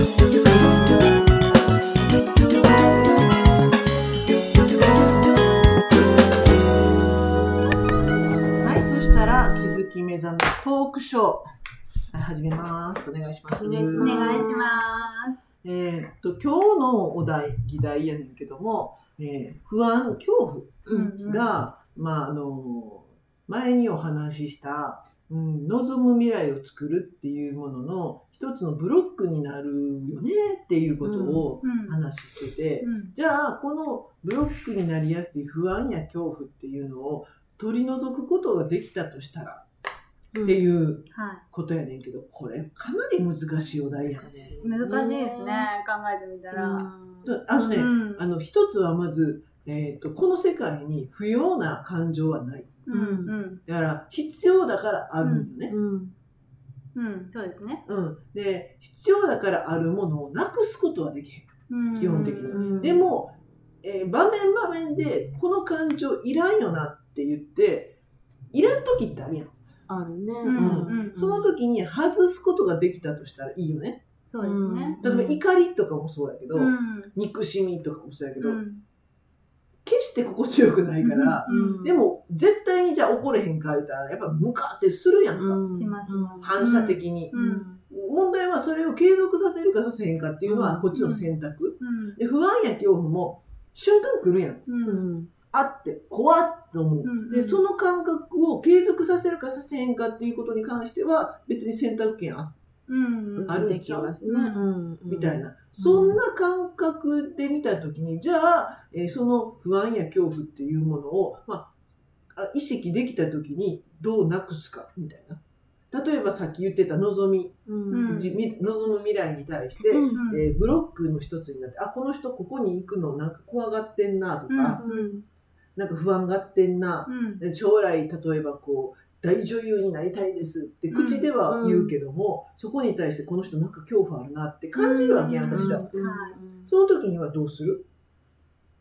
はい、そしたら、気づき目覚めトークショー。はい、始めます。お願いします。お願いします。えーっと、今日のお題、議題やねんけども、えー不安、恐怖うんが、まあ、あの、前にお話しした、うん、望む未来を作るっていうものの一つのブロックになるよねっていうことをうん話してて、うんじゃあ、このブロックになりやすい不安や恐怖っていうのを取り除くことができたとしたらっていうはことやねんけど、これかなり難しいお題やね。い。難しいですね。考えてみたら。あのね、うんあの、一つはまず、えっ、と、この世界に不要な感情はない。うんうんだから、必要だからあるんよね。うんうん。そうですね。うん。で、必要だからあるものをなくすことはできへん。うん基本的にうんでも、えー場面場面で、この感情いらんよなって言って、いらん時ってあるやん。あるね。うんうんその時に外すことができたとしたらいいよね。そうですね。例えば怒りとかもそうやけど、うん。憎しみとかもそうやけど、うん決して心地よくないから、うんでも絶対にじゃあ怒れへんか言うたら、やっぱムカってするやんか。しますします反射的に。うん問題はそれを継続させるかさせへんかっていうのはうんこっちの選択。うんで不安や恐怖も瞬間来るやん。うんあって怖っと思う。うんで、その感覚を継続させるかさせへんかっていうことに関しては別に選択権あっうんあるできますね。うんみたいな。そんな感覚で見たときに、じゃあ、えーその不安や恐怖っていうものを、まあ、あ意識できたときにどうなくすか、みたいな。例えばさっき言ってた望み、うん。望む未来に対して、うんうん。えーブロックの一つになって、あ、この人ここに行くの？なんか怖がってんなとか、うん。なんか不安がってんな、うん。で将来例えばこう大女優になりたいですって口では言うけども、そこに対してこの人なんか恐怖あるなって感じるわけやん、私ら。はい。その時にはどうする？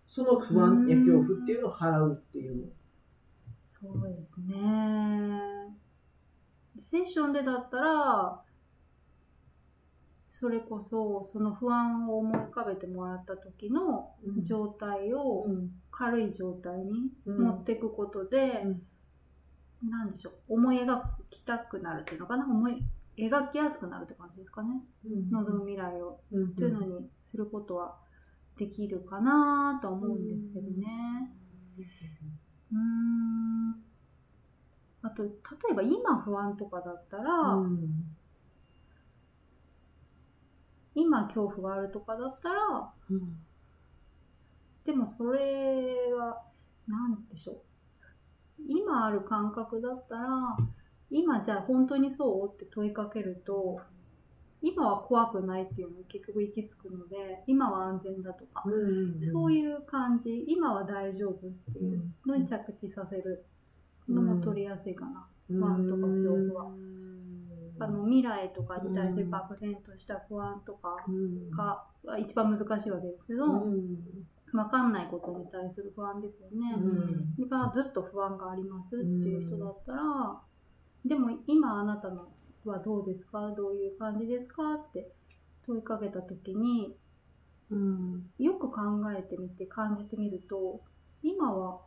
その不安や恐怖っていうのを払うっていうの。そうですね。セッションでだったら、それこそその不安を思い浮かべてもらった時の状態をうん。軽い状態にうん。持っていくことで、なんでしょう。思い描きたくなるっていうのかな？思い描きやすくなるって感じですかね、望む未来を。うん。というのにすることはできるかなとは思うんですけどね。うーん。あと例えば今不安とかだったら、うん今恐怖があるとかだったらうん。でもそれは何でしょう今ある感覚だったら今じゃあ本当にそう？って問いかけると今は怖くないっていうのに結局行き着くので今は安全だとか、そうういう感じ今は大丈夫っていうのに着地させるのも取りやすいかな、不安とか恐怖は。あの未来とかに対する漠然とした不安とかうん。が一番難しいわけですけど、うん分かんないことに対する不安ですよね。ん。がずっと不安がありますっていう人だったら、でも今あなたのはどうですか？どういう感じですか？って問いかけた時にうん。よく考えてみて感じてみると今は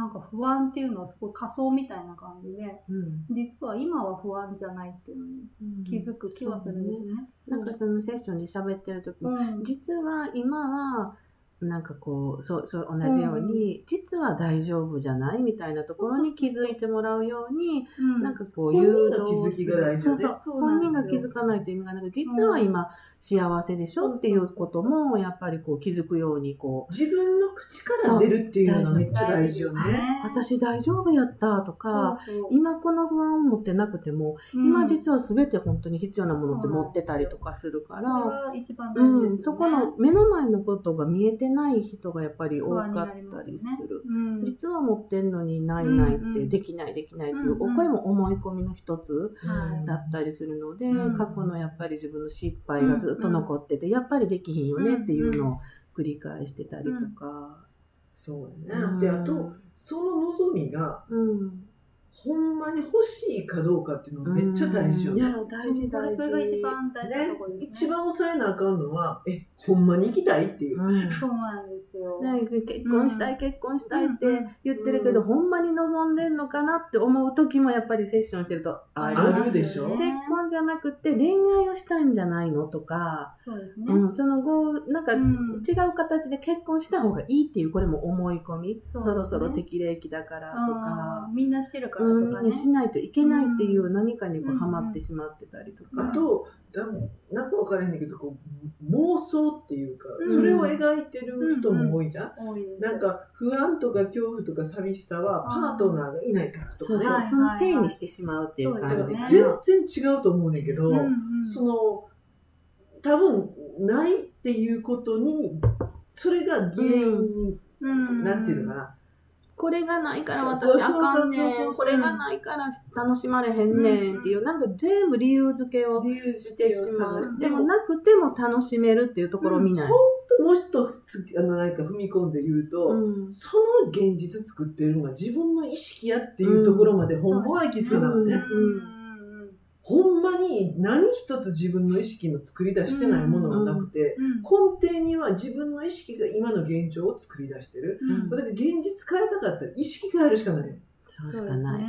なんか不安っていうのはすごい仮想みたいな感じでうん。実は今は不安じゃないっていうのに気づく気はするんですね。なんかそのセッションで喋ってる時にうん。実は今はなんかこうそうそう同じように、実は大丈夫じゃないみたいなところに気づいてもらうようにうん。なんかこう誘導する。そうそう。本人が気づかないと意味がなく実は今幸せでしょっていうこともやっぱりこう気づくようにこう自分の口から出るっていうのがめっちゃ大事よね。私大丈夫やったとか今この不安を持ってなくても、うん。今実は全て本当に必要なものって持ってたりとかするから、が一番大事うん、ですよね。そこの目の前のことが見えてない人がやっぱり多かったりすますよね。る。うん。実は持ってんのにないないって、うんうんできないできないっていう、うんうんこれも思い込みの一つはい。だったりするので、うん過去のやっぱり自分の失敗がずっと残ってて、やっぱりできひんよねっていうのを繰り返してたりとか。そうやね。で、あと、その望みがうん。ほんまに欲しいかどうかっていうのめっちゃ大事よね。いや、大事大事。それが一番大事なねところですね。一番抑えなあかんのは、え、ほんまに行きたいっていう。うんそうなんですよ。ね結婚したい、結婚したいってうん言ってるけど、うんほんまに望んでんのかなって思う時もやっぱりセッションしてるとあるでしょ結婚じゃなくて恋愛をしたいんじゃないのとか、そうですね。うん、その後なんか違うんう形で結婚した方がいいっていうこれも思い込みそ,、ねろそろ適齢期だからとか、みんなしてるからうん、みとかね。んなしないといけないっていううん何かにこううんハマってしまってたりとか。あと、だなんか分からへんねんけど、こう妄想っていうか、うん。それを描いてる人も多いじゃん？なんか不安とか恐怖とか寂しさはパートナーがいないからとかね。そうそう、はいそのせいにしてしまうっていう感じ。かから全な。然違うと思うねんけど、うんうんその多分ないっていうことにそれが原因に、うん。なんていうのかな、これがないから私あかんねん。これがないから楽しまれへんねんっていう、なんか全部理由付けを理由してしまう。でもなくても楽しめるっていうところを見ない。もう一つあのなんか踏み込んで言うと、うんその現実作ってるのが自分の意識やっていうところまでほんまは行きつかなのね、うんほんまに何一つ自分の意識の作り出してないものがなくて、うん根底には自分の意識が今の現状を作り出してる。うんだから現実変えたかったら意識変えるしかないよ。そうしかない。ね。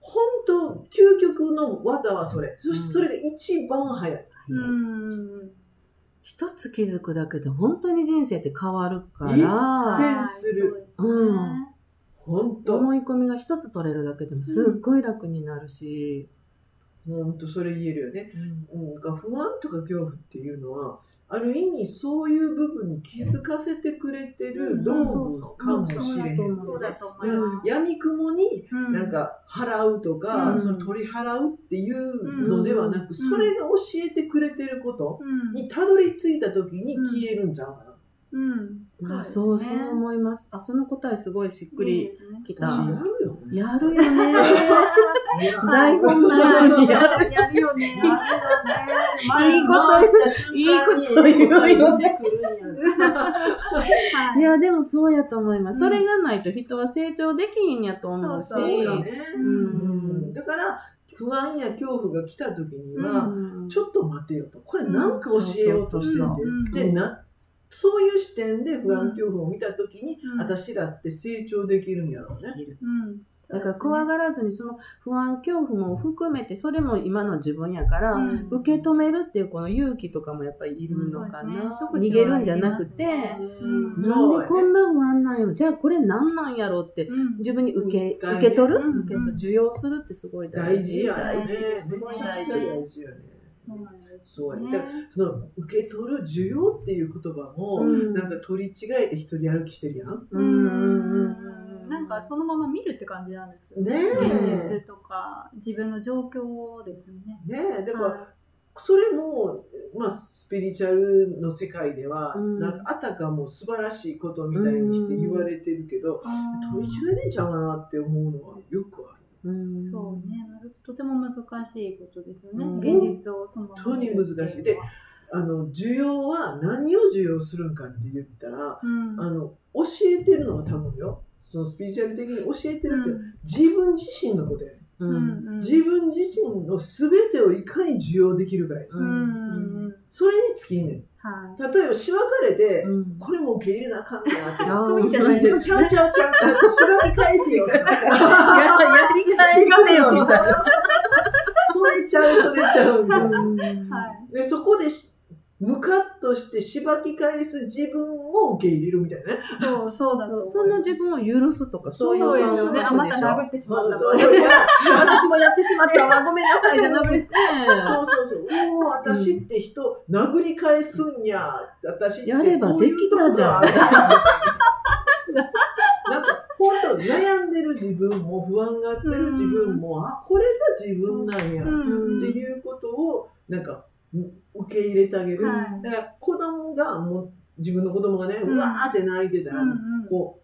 本当究極の技はそれ。そしてそれが一番早い。うん一つ気づくだけで本当に人生って変わるか一ら、変するうん本当思い込みが一つ取れるだけでもすっごい楽になるし、本当それ言えるよね。うんうん、が不安とか恐怖っていうのは、ある意味そういう部分に気づかせてくれてる道具かもしれへん。そうだと思います。闇雲にうんなんか払うとか、うんその取り払うっていうのではなく、うんそれが教えてくれてることうんにたどり着いた時に消えるんちゃうかな。うんあそうそう思います。あその答えすごいしっくりきた。私やるよね。やるよね。台本のようにやる。やるよね。やるよね。いいこと言ういいこと言うよね出てくるんやはいいや、でもそうやと思います。それがないと人は成長できひんやと思うし。だから不安や恐怖が来た時には、うんちょっと待てよと。これなんか教えようとしてるんで。うんでなそういう視点で不安恐怖を見た時に、うん私らって成長できるんやろうね。うんだから怖がらずにその不安恐怖も含めてそれも今の自分やから、うん。受け止めるっていうこの勇気とかもやっぱりいるのかな、そうですね。逃げるんじゃなくて、うん。なんでこんな不安なんやろ？じゃあこれ何なんやろってうん。自分に受け,、うん。受け取る、うん。受け取受容するってすごい大大事。大事。めごいちゃ大事大事やね。そうやね。その受け取る需要っていう言葉も、うん。なんか取り違えて一人歩きしてるやんうんうんうんなんかそのまま見るって感じなんですよね。え。現実とか自分の状況ですね。ねえ、でも、はそれも、まあ、スピリチュアルの世界では、うん。なんかあたかも素晴らしいことみたいにして言われてるけど、い取り違えてんちゃうかなって思うのはよくある。うん。そうね、とても難しいことですよね。うん。現実をそのまま本当に難しい。であの、需要は何を需要するんかって言ったら、うん、あの、教えてるのは多分よ。そのスピリチュアル的に教えてるって、うん自分自身のことやね。ううん自分自身の全てをいかに受容できるかや。ううんそれに尽きんねん。はい例えば、しばかれて、うんこれも受け入れなあかんねやって。あーみたいな。ちゃうちゃうちゃうちゃう。しばき返すよ。ややり返してよみたいな。それちゃう、それちゃう。みたいなはいで、そこでし、ムカッとしてしばき返す自分を受け入れるみたいなね。そうそうだとその自分を許すとかそういうそうよそうですよね。あまた殴ってしまった私もやってしまったわごめんなさいじゃなくてそうそうそう。おお、私って人、殴り返すんや。私ってやればできたじゃんこういうところあるなんか、本当悩んでる自分も、不安があってる自分も、あ、これが自分なんや。うんっていうことを、なんか、受け入れてあげる。はいだから、子供が、もう、自分の子供がね、ううんわーって泣いてたら、うんうんこ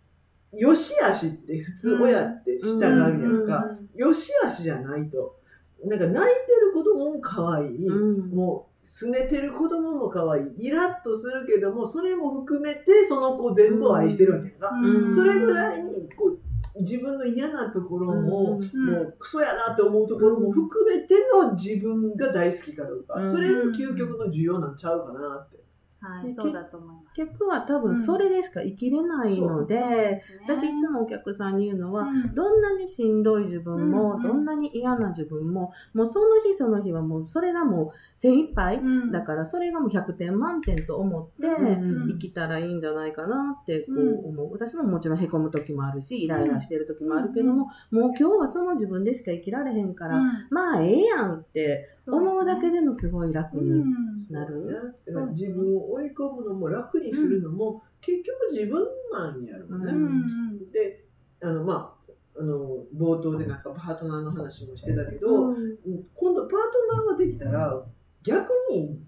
う、よしあしって普通親って従うやんか。うんよしあしじゃないと。なんか泣いてる子供も可愛い。うんもう、すねてる子供も可愛い。イラッとするけども、それも含めてその子全部を愛してるわけやんか。うんそれぐらいに、こう、自分の嫌なところも、うんもうクソやなって思うところも含めての自分が大好きかどうか、うんそれが究極の需要なんちゃうかなって。はい、でそうだと思います。結局は多分それでしか生きれないので、私いつもお客さんに言うのは、うん。どんなにしんどい自分も、うんどんなに嫌な自分も、もうその日その日はもうそれがもう精一杯、うん。だからそれがもう100点満点と思ってうん生きたらいいんじゃないかなってこうん。う思う。私ももちろん凹む時もあるし、イライラしてる時もあるけども、もう今日はその自分でしか生きられへんから、うん。まあええやんって思うだけででもすごい楽うにんなる。だから自分を追い込むのも楽にするのも、結局自分なんやろうね。うんうんであのまああの冒頭でなんかパートナーの話もしてたけど、うん今度パートナーができたら逆に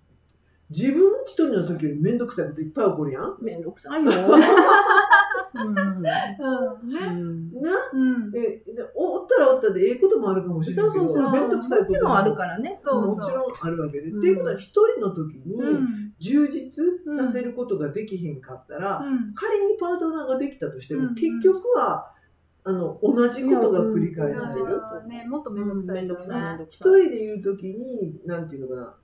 自分一人の時より面倒くさいこといっぱい起こるやん。めんどくさいよ。うん。うん。ねうん。なうん。ででおおったらおったでええこともあるかもしれないけどそうそうそう。面倒くさいこともある。からね。そうもちろんあるわけで。うん。っていうことは一人の時にうん。充実させることができへんかったら、うん。仮にパートナーができたとしても、うん結局はあの同じことが繰り返される。うん。ね、もっと面倒くさい。一人でいる時になんていうのかな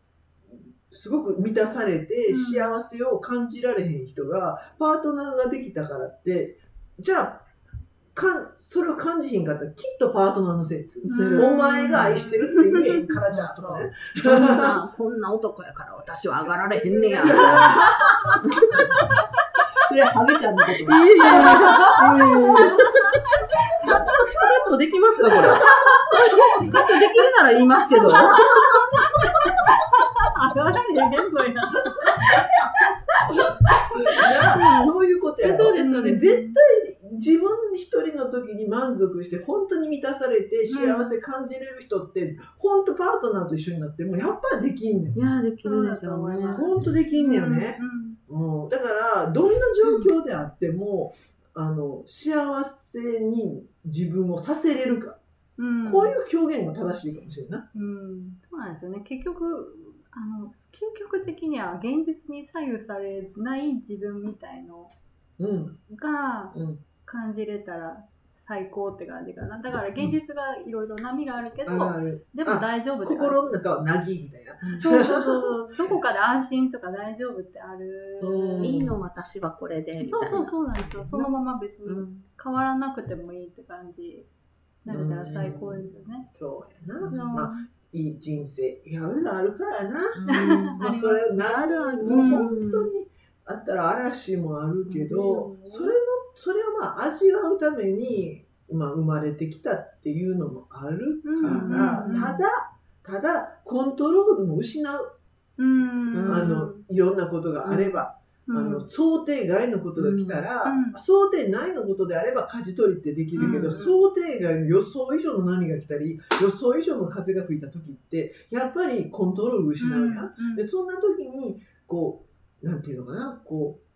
すごく満たされてうん。幸せを感じられへん人が、パートナーができたからってじゃあかんそれを感じひんかったらきっとパートナーのせいですお前が愛してるって言えからじゃとかね。こんな、こんな男やから私は上がられへんねや。それはハゲちゃんのこといやいや。カットできますかこれ？カットできるなら言いますけど。そういうことやろ。そうですそうです。絶対自分一人の時に満足して本当に満たされて幸せ感じれる人って、本当パートナーと一緒になってもやっぱりできんねん。いや、できるでしょうね。本当できんねよね、うん、だからどんな状況であっても、あの幸せに自分をさせれるか、うん。こういう表現が正しいかもしれんな。い。うん、そうなんですよね。結局、あの、究極的には現実に左右されない自分みたいのうんがうん、感じれたら最高って感じかな。だから現実がいろいろ波があるけど、あるあるでも大丈夫心の中はなぎみたいな。そうそうそうそう。どこかで安心とか大丈夫ってある。うんいいの私はこれで。みたいなそうそうそうなんですよ。そのまま別にうん変わらなくてもいいって感じ。なれたら最高ですよね。そうやな。うんまあ、いい人生、いろいろあるからな。うん。まあ、それなもう本当にあったら嵐もあるけど、うん。それのそれをまあ味わうために、まあ、生まれてきたっていうのもあるから、ただただコントロールも失う、うん。あのいろんなことがあれば、うん、あの想定外のことが来たら、うん。想定内のことであれば舵取りってできるけど、うん想定外の予想以上の波が来たり予想以上の風が吹いた時ってやっぱりコントロール失うやん。うんでそんな時にこうなんていうのかなこう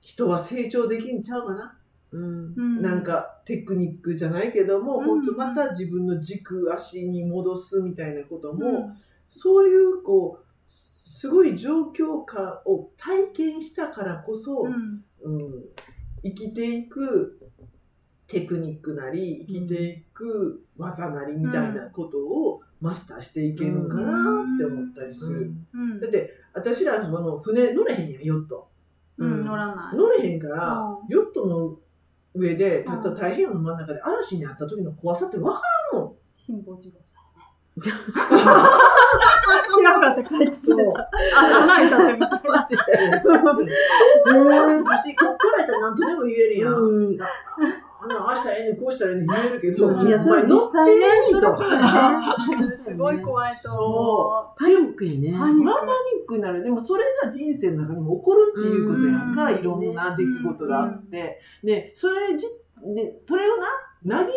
人は成長できんちゃうかな、うん。うん。なんかテクニックじゃないけども、うん本当また自分の軸足に戻すみたいなことも、うん。そういうこうすすごい状況下を体験したからこそ、うん。うん、生きていくテクニックなり生きていく技なりみたいなことをマスターしていけるのかなって思ったりする。うん。だって私らその船乗れへんやんヨット。うん、乗らない。乗れへんからうん。ヨットの上でたった太平洋の真ん中で嵐にあった時の怖さって分からんもん。辛坊治郎さんね。知らなかった帰ってきてそうた。あ、穴開いたってみたいな。そうはつくしこっからやったら何とでも言えるやん、うんああんなああしたらええねんこうしたらええねん言えるけど、いや、それお前乗実際ね、っていいと。すごい怖いと思パニックやね。そらパニックになる。でもそれが人生の中にも起こるっていうことやんか、うんいろんな出来事があって。で、それじ、で、それをな、なぎ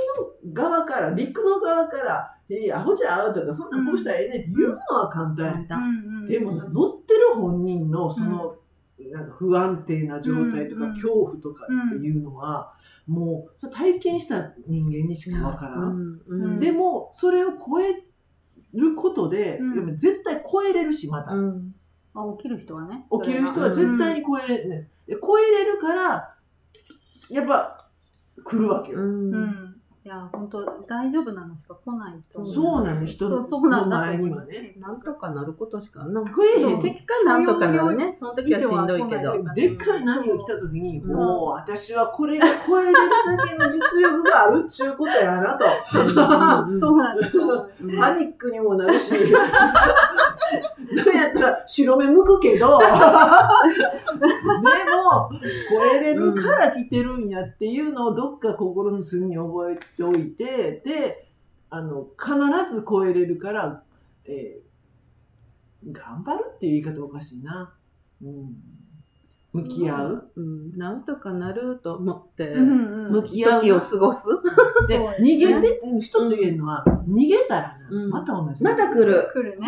の側から、陸の側から、えー、アホちゃうとか、そんなんこうしたらええねんって言うのは簡単や。う。うんうんでもな、乗ってる本人のその、なんか不安定な状態とか、うん恐怖とかっていうのは、もう、それ体験した人間にしかわからん。うんうんでも、それを超えることで、うんでも絶対超えれるし、また。うんあ、起きる人はね。起きる人は絶対に超えれる、ね。で超えれるから、やっぱ、来るわけよ。うんうん。いや、本当大丈夫なのしか来ないと。そうなの、人の前にはね。。なんとかなることしかな。食えへん。結果なんとかなるね。その時はしんどいけど。でっかい波が来た時に、うんもう私はこれが超えれるだけの実力があるっちゅうことやなと。うんそうなんですよ。うんパニックにもなるし、なんやったら白目向くけど、でも、超えれるから来てるんやっていうのをどっか心の隅に覚えておいて、で、あの、必ず超えれるから、えー頑張るっていう言い方おかしいな。うん、向き合う？うん。なんとかなると思って、うんうん向き合う時を過ごす？で、逃げてって、一つ言えるのは、逃げたらな、うんまた同じ。また来る。来るね。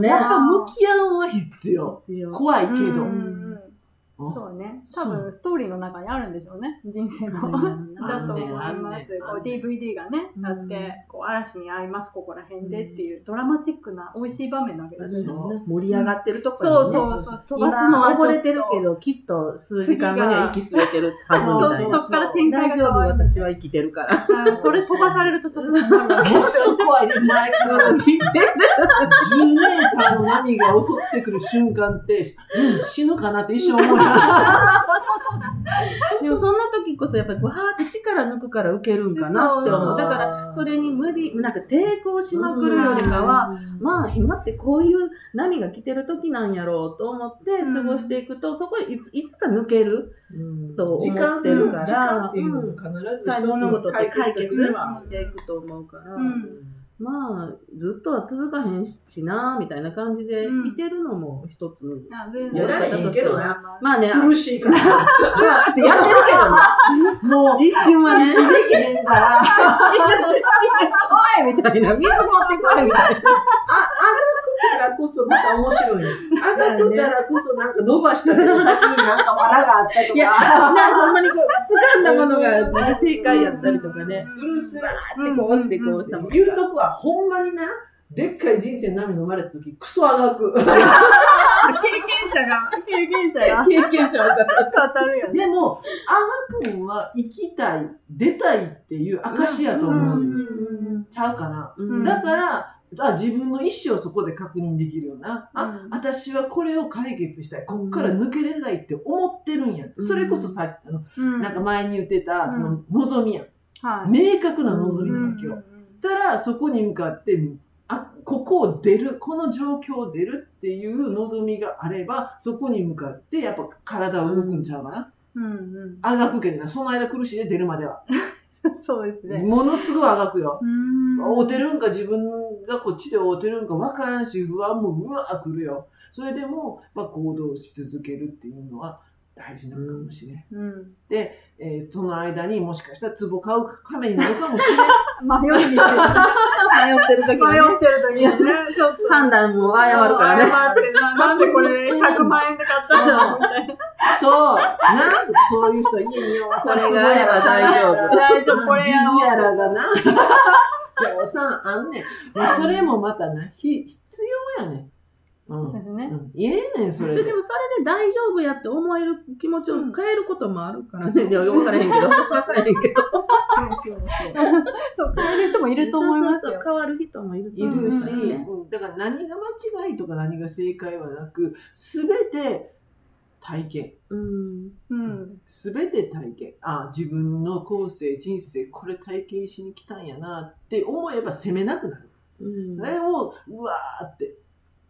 ね。やっぱ向き合うのは必要。必要怖いけど。うんうんうんそうね。多分ストーリーの中にあるんでしょうね。人生の。うんだと思いあんます。こう DVD がね、うんあって、こう嵐に会います、ここら辺でっていうドラマチックな美味しい場面なわけですよ。盛り上がってるとこそうにね。そうそう。飛今ばすのは溺れてるけど、きっと数時間後には息吸えてるはずみたいな。そうそっから展開大丈夫、が変わる。私は生きてるから。あそれ飛ばされるとちょっと怖いね。前 から10メーターの波が襲ってくる瞬間って、うん、死ぬかなって一生思うよ。でもそんな時こそやっぱりわーって力抜くから受けるんかなって思う。だからそれに無理、なんか抵抗しまくるよりかは、まあ今ってこういう波が来てる時なんやろうと思って過ごしていくと、そこでいついつか抜けると思ってるから時間っていうのも必ず一つ物事って解決していくと思うから、うんまあずっとは続かへんしなみたいな感じでうん。いてるのも一つ、あ全やらへんけどまあね、苦しいから。まあやってるけどね。もう、一瞬はね、できへんから、あ、死ぬ、死ぬ、おいみたいな、水持ってこいみたいな。あ からこそまた面白い ね。あがくからこそなんか伸ばした手の先になんか藁があったといや、か。なんかほんまにこう、掴んだものがなんか正解やったりとかね。するする。で、こうしてこうしたもん。言うとくわ、ほんまにな、でっかい人生の波飲まれた時、クソあがく。経験者が、経験者が経験者の方。語るよね。でも、あがくんは生きたい、出たいっていう証やと思うよ。ちゃうかな。うんだから、あ自分の意思をそこで確認できるよな。あ、うん私はこれを解決したい。こっから抜けれないって思ってるんやって。うんそれこそさ、あの、うんなんか前に言ってた、うんその望みやん。はい。明確な望みなわけよ。うんたら、そこに向かって、あ、ここを出る、この状況を出るっていう望みがあれば、そこに向かって、やっぱ体は動くんちゃうかな。うんうん。あがくけどな、その間苦しいで出るまでは。そうですね。ものすごいあがくよ。うん会うてるんか自分がこっちで会うてるんか分からんし、不安もうわー来るよ。それでも、まあ、行動し続けるっていうのは大事なのかもしれん。うん。えーその間にもしかしたら壺買う亀になるかもしれん。迷いに迷迷ってる時はね、ってる時にね、ちょっと。判断も誤るからね。謝ってな、なんでこれ100万円で買ったの？みたいな。そう。な、そういう人家によそれがあれば大丈夫。大丈夫、これやろジジやらがな。あんねん。それもまたな、ひ必要やねん。うん。ですね。うん、言えねん、それで。それでもそれで大丈夫やって思える気持ちを変えることもあるからね。いや、分からへんけど、私は変えへんけど。そうそうそう。そう、変える人もいると思いますよそうそう。そう変わる人もいるといるし、思うからねうんだから何が間違いとか何が正解はなく、すべて体験。うん。うん。すべて体験。あ自分の後世、人生、これ体験しに来たんやなって思えば責めなくなる。うん。それを、うわーって、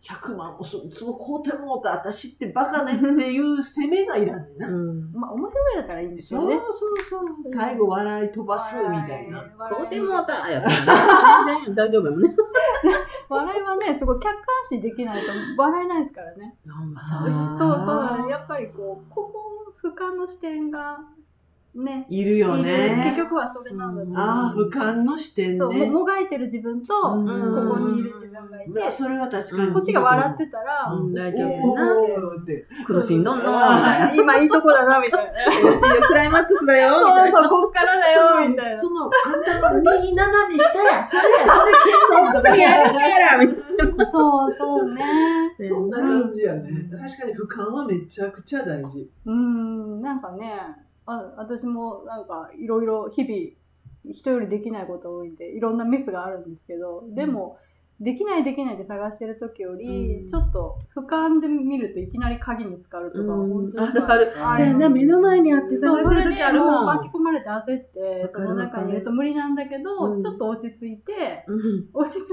100万もそいつも買うてもうた私ってバカねっていう責めがいらんねんな。うん。まあ、面白いだったらいいんですそうよね。そうそう。最後笑い飛ばすみたいな。こうてもうたやったらね。全然大丈夫やもんね。笑いはね、すごい客観視できないと笑えないですからね。そうそう。やっぱりこう、ここ、俯瞰の視点が、ね。いるよいる結ね。局はそれなので。うんああ、俯瞰の視点そう、ね。ももがいてる自分と、うんここにいる自分がいて、まあ、それは確かに。こっちが笑ってたら、うん大丈夫なーって。苦しんどんの。今いいとこだな、みたいな。よしよ、クライマックスだよみ そうたいな。そう、こっからだよ、みたいな。その、あんたの右斜め下や、それや、それ剣道とかややるからみたいな。そうそうね。そんな感じやね。確かに俯瞰はめちゃくちゃ大事。うん、なんかね、あ私もなんかいろいろ日々人よりできないこと多いんでいろんなミスがあるんですけどでも、できないできないで探してる時より、うん。ちょっと俯瞰で見るといきなり鍵見つかるとか、うん。本当に。あるある。あそうやな目の前にあってそう探してる時あるもん。それでもう巻き込まれて焦ってその中にいると無理なんだけど、うん。ちょっと落ち着いてうん。落ち着い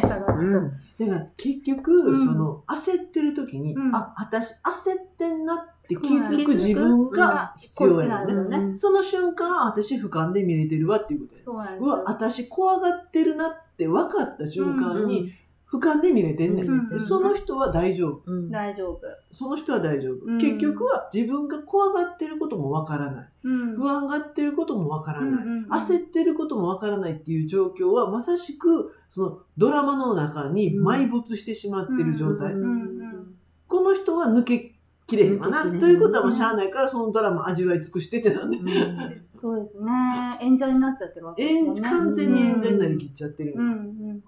て探すと、うん。だから結局、うん。その焦ってる時に、うん。あ、私焦ってんなって気づく自分が必要やねんね。こっちなんその瞬間、私俯瞰で見れてるわっていうことやうわ、私怖がってるなって分かった瞬間に、俯瞰で見れてんねん。うんでその人は大丈夫。うん大丈夫、その人は大丈夫。うん結局は自分が怖がってることも分からない。うん不安がってることも分からない。うんうんうん焦ってることも分からないっていう状況は、まさしく、そのドラマの中に埋没してしまってる状態。この人は抜けきれへんわな。ということはもうしゃあないから、そのドラマ味わい尽くしてってなんで。そうですね。演者になっちゃってるわけですよね。演完全に演者になりきっちゃってるよ。ううん。ん。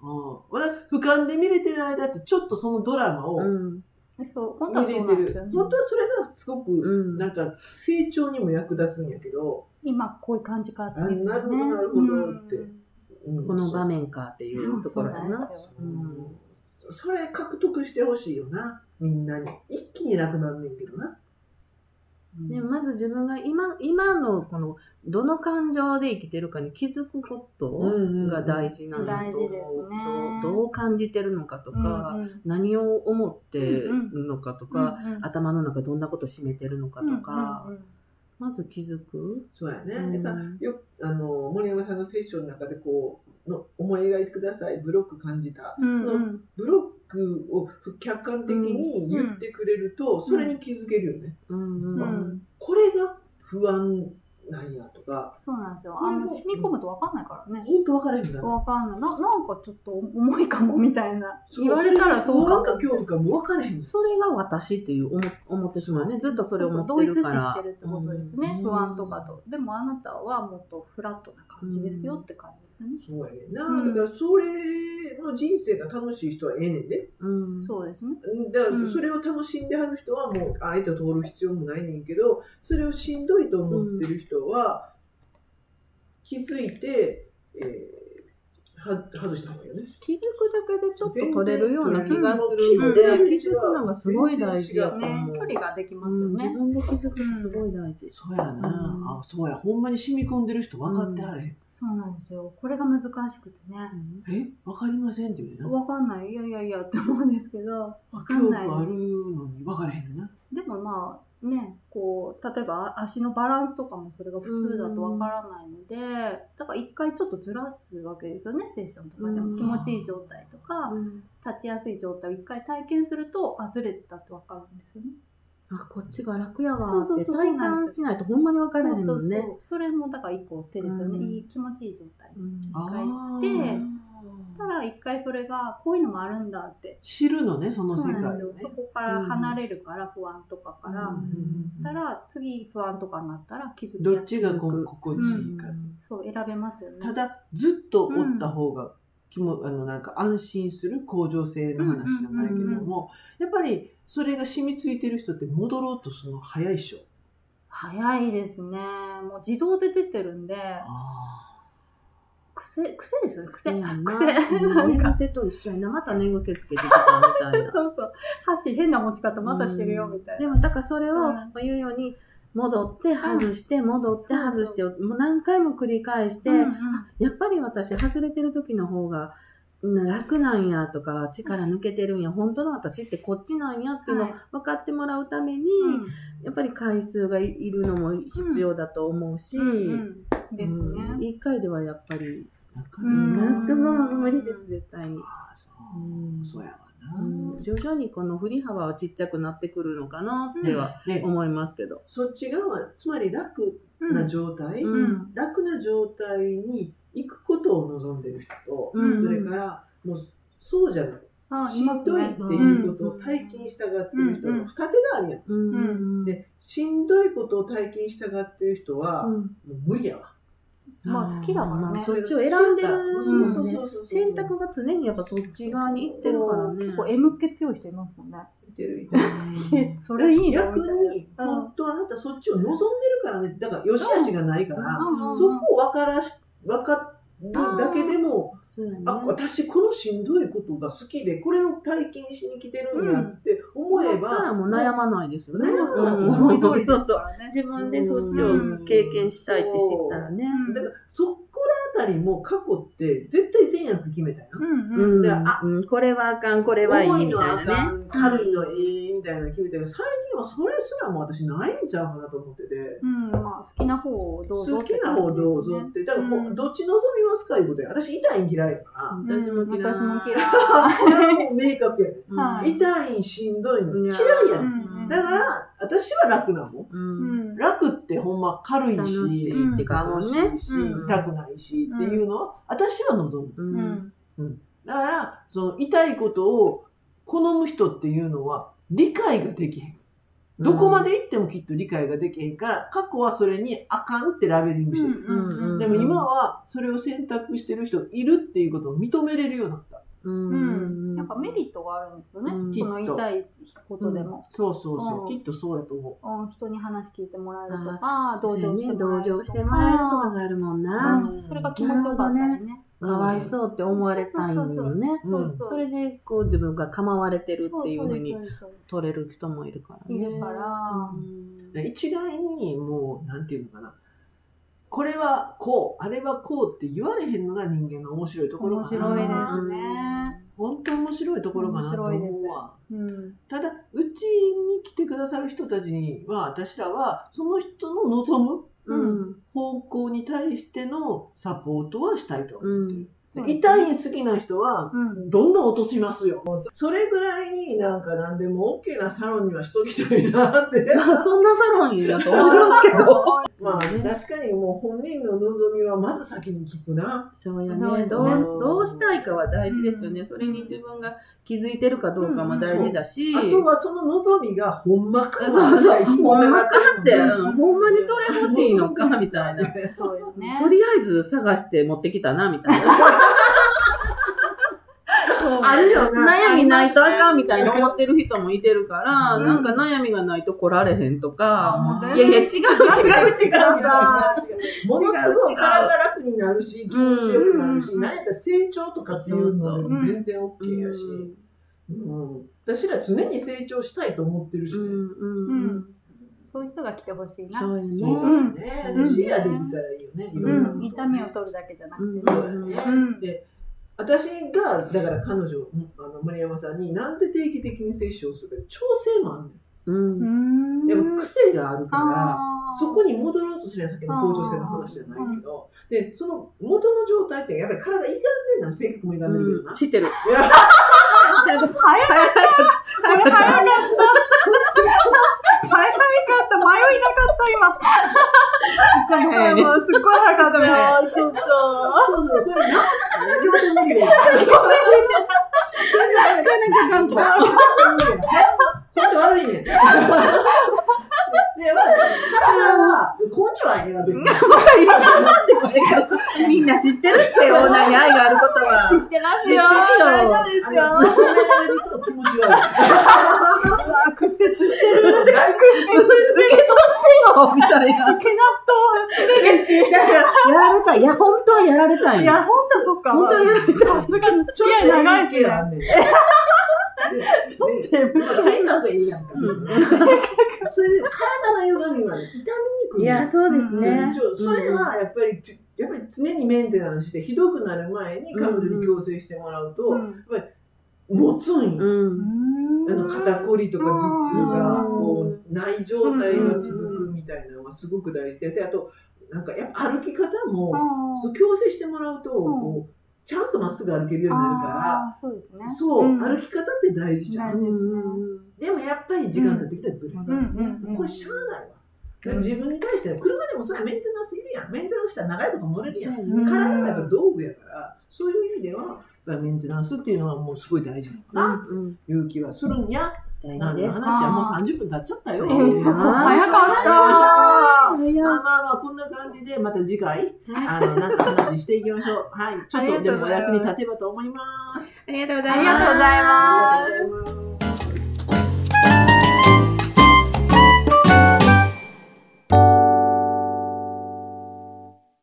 まだ俯瞰で見れてる間って、ちょっとそのドラマを見うん。うんそう本当はれてるそうなんですよ。ね。本当はそれがすごく、うん。なんか成長にも役立つんやけど、今こういう感じかっていう、ね、あなるほどなるほどって。うん。うん。この場面かっていうところやそうそうなそれ獲得してほしいよな、みんなに。一気になくなんねんけどな。でまず自分が今今のこのどの感情で生きてるかに気づくことが大事なんだと思う。うどう感じてるのかとか、うんうん何を思ってるのかとか、うんうん頭の中どんなこと占めてるのかとか、うんうんうん。まず気づく。そうやね。うん。だからよあの森山さんがセッションの中でこうの思い描いてください。ブロック感じた、うん。そのブロックを客観的に言ってくれると、それに気づけるよね、これが不安なんやとかそうなんですよ。あの、染み込むと分かんないからね。本当分からへんだね分かんない。な、なんかちょっと重いかもみたいな。言われたらそうかも。か恐怖かも分からへんそれが私っていう思思ってしまうね。ずっとそれを思ってるから。そうそう同一視してるってことですね。うん不安とかと。でもあなたはもっとフラットな感じですよって感じですよね。そうやねんな、うんだからそれの人生が楽しい人はええねんでうん。そうですね。うんだかうんらそれを楽しんではる人はもうあえて通る必要もないねんけどそれをしんどいと思ってる人は気づいて、外した方がいいよね。気づくだけでちょっと取れるような気がするので、気づくのがすごい大事やとね思う。距離ができますうん、自よね。分で気づくってすごい大事。そうやな、うんあそうやほんまに染み込んでる人分かってはれそうなんですよ。これが難しくてね。え？分かりませんって言うねわかんない。いやいやいやって思うんですけど、わか恐んない怖あるのに分からへんねんなでもまあね、こう、例えば足のバランスとかもそれが普通だとわからないので、だから一回ちょっとずらすわけですよね、セッションとかでうんも。気持ちいい状態とか、うん立ちやすい状態を一回体験すると、あ、ずれてたってわかるんですよね。あ、こっちが楽やわって体感しないとほんまに分からへんもんね。それもだから一個手ですよね。うんいい気持ちいい状態。うんあでーただ一回それが、こういうのもあるんだって。知るのねその世界をね。そこから離れるから、不安とかから。うんたら次不安とかになったら気づきどっちがこう心地いいか、そう選べますよね。ただずっとおった方が、気もあのなんか安心する向上性の話じゃないけども、やっぱりそれが染みついてる人って戻ろうとするの早いっしょ。早いですね。もう自動で出てるんであ癖癖ですよね。癖。癖な。んか癖と一緒にな。また寝癖つけてきたみたいな。そうそう。箸変な持ち方またしてるよみたいな、でもだからそれを言うように戻って外して戻って外してをもう何回も繰り返して、うんうん。やっぱり私外れてる時の方がうん楽なんやとか力抜けてるんや本当の私ってこっちなんやっていうのをはい。分かってもらうために、うん。やっぱり回数がいるのも必要だと思うし、うんうんですね、うん。一回ではやっぱりあ、なかうん。なか。楽も無理です絶対に。あーそう。うん。そうやわな。うん。徐々にこの振り幅はちっちゃくなってくるのかなってはね、思いますけど。そっち側、つまり楽うん。な状態、楽な状態に行くことを望んでる人と、うん。それからもうそうじゃない、あしんどいっていうことを体験したがってる人の二手があるやん。うん。で、しんどいことを体験したがってる人は、うん。もう無理やわ。まあ好きだからね。まあそっちを選んでるそうそうそう。選択が常にやっぱそっち側に行ってるからね。結構 M 気強い人いますもんね。いてるいてる。え、それいいの逆に、うん。本当あなたそっちを望んでるからね。だから、良し悪しがないから、うん。そこを分からし、分かるだけでも、ね。あ、私このしんどいことが好きで、これを体験しに来てるんやって思えば、だからもう悩まないですよね。悩まないうん思い通りそうそう。自分でそっちを経験したいって知ったらね。だから、そこらあたりも過去って絶対善悪決めたよ。うんうん。うんだからあうんこれはあかん、これはいいみたいなのはあかね。ん、軽いのええみたいなの決めたけど、最それすらも私ないんちゃうかなと思ってて。うん、まあ好きな方をどうぞ好きな方どうぞって。だから、うんどっち望みますかいうことや。私、痛いん嫌いやから。私も嫌い。私も嫌い。これはもう明確や。うんはい痛いんしんどいの嫌いやねうんん。だから、私は楽なもん。う。うんん。楽ってほんま軽い楽し楽しね。いし、うん痛くないしっていうのは、私は望む。う。うんん。だから、その痛いことを好む人っていうのは理解ができへん。どこまで行ってもきっと理解ができへんから、過去はそれにあかんってラベリングしてる。うんうんうんでも今はそれを選択してる人がいるっていうことを認めれるようになった。ううん。やっぱメリットがあるんですよね。うんその痛いことでも。そうそうそう。うんきっとそうやと思うん人に話聞いてもらえるとか、同情しても同らえるとか。情してもらえるとかがあるもんな。うんそれが気持ちよかったりね。う。かわいそうって思われたいのよね。それでこう自分が構われてるっていうふうに取れる人もいるからね。いるからうんで一概にもう、なんていうのかな。これはこう、あれはこうって言われへんのが人間の面白いところ面かな。白いでうんすね。本当面白いところかなと思うわ。うん。ただ、うちに来てくださる人たちには、私らは、その人の望むうん。方向に対してのサポートはしたいと思ってる。うん痛い好きな人は、うん。どんどん落としますよ。それぐらいになんか何でも OK なサロンにはしときたいなって。まあそんなサロンやと思いますけど。まあね確かにもう本人の望みはまず先に聞くな。そうやね。どねう、どうしたいかは大事ですよね。うんそれに自分が気づいてるかどうかも大事だし。あとはその望みがほんまかそうそう、ほんまかって、疑うんほんまにそれ欲しいのかみたいな。そうよね。とりあえず探して持ってきたな、みたいな。あるよな。悩みないとあかんみたいに思ってる人もいてるから、うん。なんか悩みがないと来られへんとか、あいやいや、違う違う違うみたいな。ものすごい体楽になるし、気持ちよくなるし、うん。なんやったら成長とかっていうのでも全然 OK やし、うん。うん。私ら常に成長したいと思ってるしね。うんうん。そういう人が来てほしいな。そうやね。視野できたらいいよね、いろんなねうん。痛みを取るだけじゃなくてね。そうだよね。うん。で、私が、だから彼女、うんあの森山さんになんで定期的にセッションするか、調整もあんねうん。ん。やっぱ癖があるから、そこに戻ろうとするや先の向上性の話じゃないけど、で、その元の状態ってやっぱり体歪んでんな、性格も歪んでるけどな。知ってる。いや。早かった。早かった。早かった。迷いなかった、今。すっごい早い。ね。もうすっごい早かったよ。ちょっと。そうそう、これ、なかなか行政無。なかなか頑固。根性悪いねん。で、まあ、体は、根性はええわ、別に。みんな知ってるって、オーナーに愛があることは。知ってますよ。知ってるよ大丈夫ですよ。あの褒められると気持ち悪い。屈折してる。受け取ってよみたいな。けなすと滑るし。だから、やられたい。いや、本当はやられたい。いや、ほんとそっか。本当はやられたい。さすがに付ちょっき合いと長いっすね。影あんねん。ちょっと性格いいやんか、別に。それで体の歪みはね、痛みにくい。いや、そうですね。それはやっぱり、やっぱり常にメンテナンスして、ひどくなる前に彼女に矯正してもらうと、うん持つんよ。うん。あの肩こりとか頭痛がうんこうない状態が続くみたいなのがすごく大事で、であとなんかやっぱ歩き方もそう矯正してもらうとこうちゃんとまっすぐ歩けるようになるかあーそうですねら、。そう、うん歩き方って大事じゃん。でもやっぱり時間経ってきたらずれる。うんうんうんこれしゃあないわ。自分に対して車でもそうやメンテナンスいるやん。メンテナンスしたら長いこと乗れるやん。うん体がやっぱ道具やから、そういう意味では、メンテナンスっていうのはもうすごい大事なのかな。うん。いう気はするんや。何のです。話はもう30分経っちゃったよ。早かった。まあまあまあ、こんな感じで、また次回、あの、なんか話していきましょう。はい。ちょっとでもお役に立てばと思います。ありがとうございますありがとうございます。